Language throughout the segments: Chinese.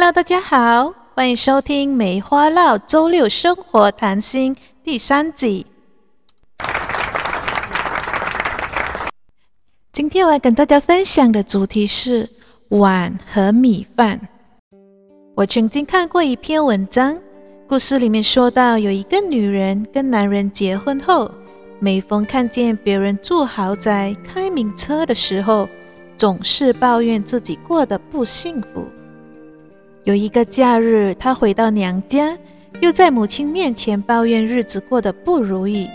Hello，大家好，欢迎收听《梅花烙周六生活谈心》第三集。今天我要跟大家分享的主题是碗和米饭。我曾经看过一篇文章，故事里面说到，有一个女人跟男人结婚后，每逢看见别人住豪宅、开名车的时候，总是抱怨自己过得不幸福。有一个假日，她回到娘家，又在母亲面前抱怨日子过得不如意。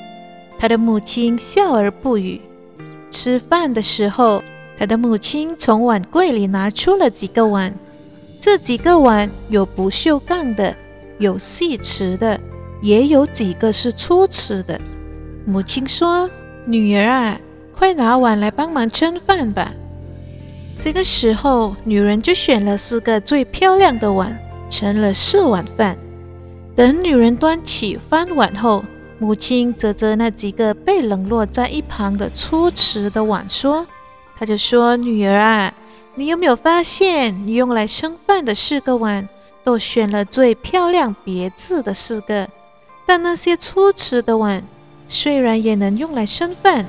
她的母亲笑而不语。吃饭的时候，她的母亲从碗柜里拿出了几个碗，这几个碗有不锈钢的，有细瓷的，也有几个是粗瓷的。母亲说：“女儿啊，快拿碗来帮忙盛饭吧。”这个时候，女人就选了四个最漂亮的碗，盛了四碗饭。等女人端起饭碗后，母亲指着那几个被冷落在一旁的粗瓷的碗说：“她就说，女儿啊，你有没有发现，你用来盛饭的四个碗，都选了最漂亮别致的四个？但那些粗瓷的碗，虽然也能用来盛饭，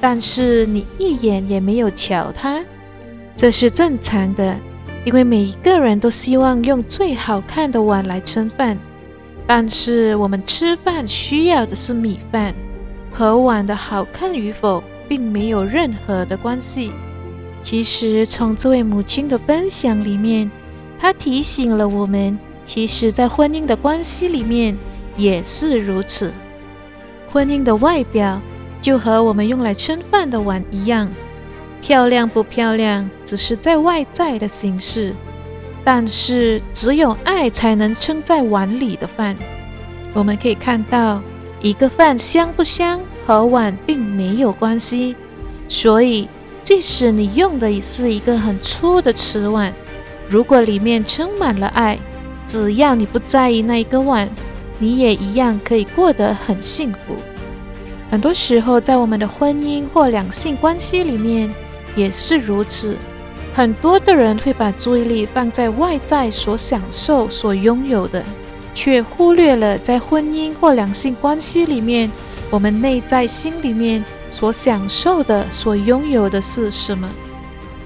但是你一眼也没有瞧它。”这是正常的，因为每一个人都希望用最好看的碗来盛饭。但是我们吃饭需要的是米饭，和碗的好看与否并没有任何的关系。其实从这位母亲的分享里面，她提醒了我们，其实，在婚姻的关系里面也是如此。婚姻的外表就和我们用来盛饭的碗一样。漂亮不漂亮，只是在外在的形式，但是只有爱才能撑在碗里的饭。我们可以看到，一个饭香不香和碗并没有关系。所以，即使你用的是一个很粗的瓷碗，如果里面充满了爱，只要你不在意那一个碗，你也一样可以过得很幸福。很多时候，在我们的婚姻或两性关系里面，也是如此，很多的人会把注意力放在外在所享受、所拥有的，却忽略了在婚姻或两性关系里面，我们内在心里面所享受的、所拥有的是什么。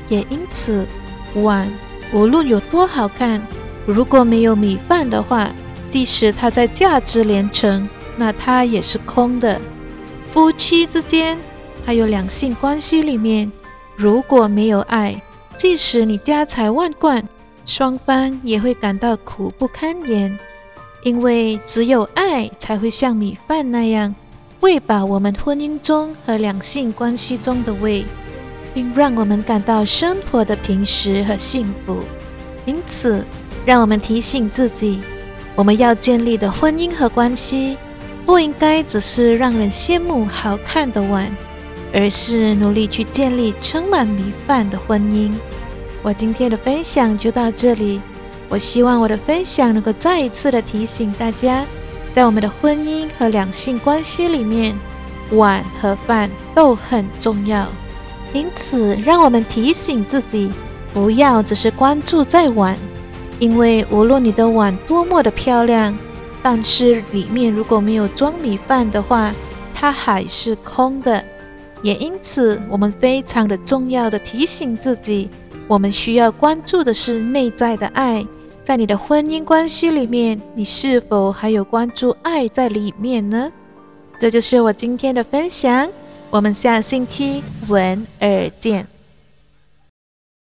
也因此，碗无论有多好看，如果没有米饭的话，即使它在价值连城，那它也是空的。夫妻之间，还有两性关系里面。如果没有爱，即使你家财万贯，双方也会感到苦不堪言。因为只有爱才会像米饭那样喂饱我们婚姻中和两性关系中的胃，并让我们感到生活的平实和幸福。因此，让我们提醒自己，我们要建立的婚姻和关系，不应该只是让人羡慕好看的碗。而是努力去建立充满米饭的婚姻。我今天的分享就到这里。我希望我的分享能够再一次的提醒大家，在我们的婚姻和两性关系里面，碗和饭都很重要。因此，让我们提醒自己，不要只是关注在碗，因为无论你的碗多么的漂亮，但是里面如果没有装米饭的话，它还是空的。也因此，我们非常的重要的提醒自己，我们需要关注的是内在的爱。在你的婚姻关系里面，你是否还有关注爱在里面呢？这就是我今天的分享。我们下星期闻耳见。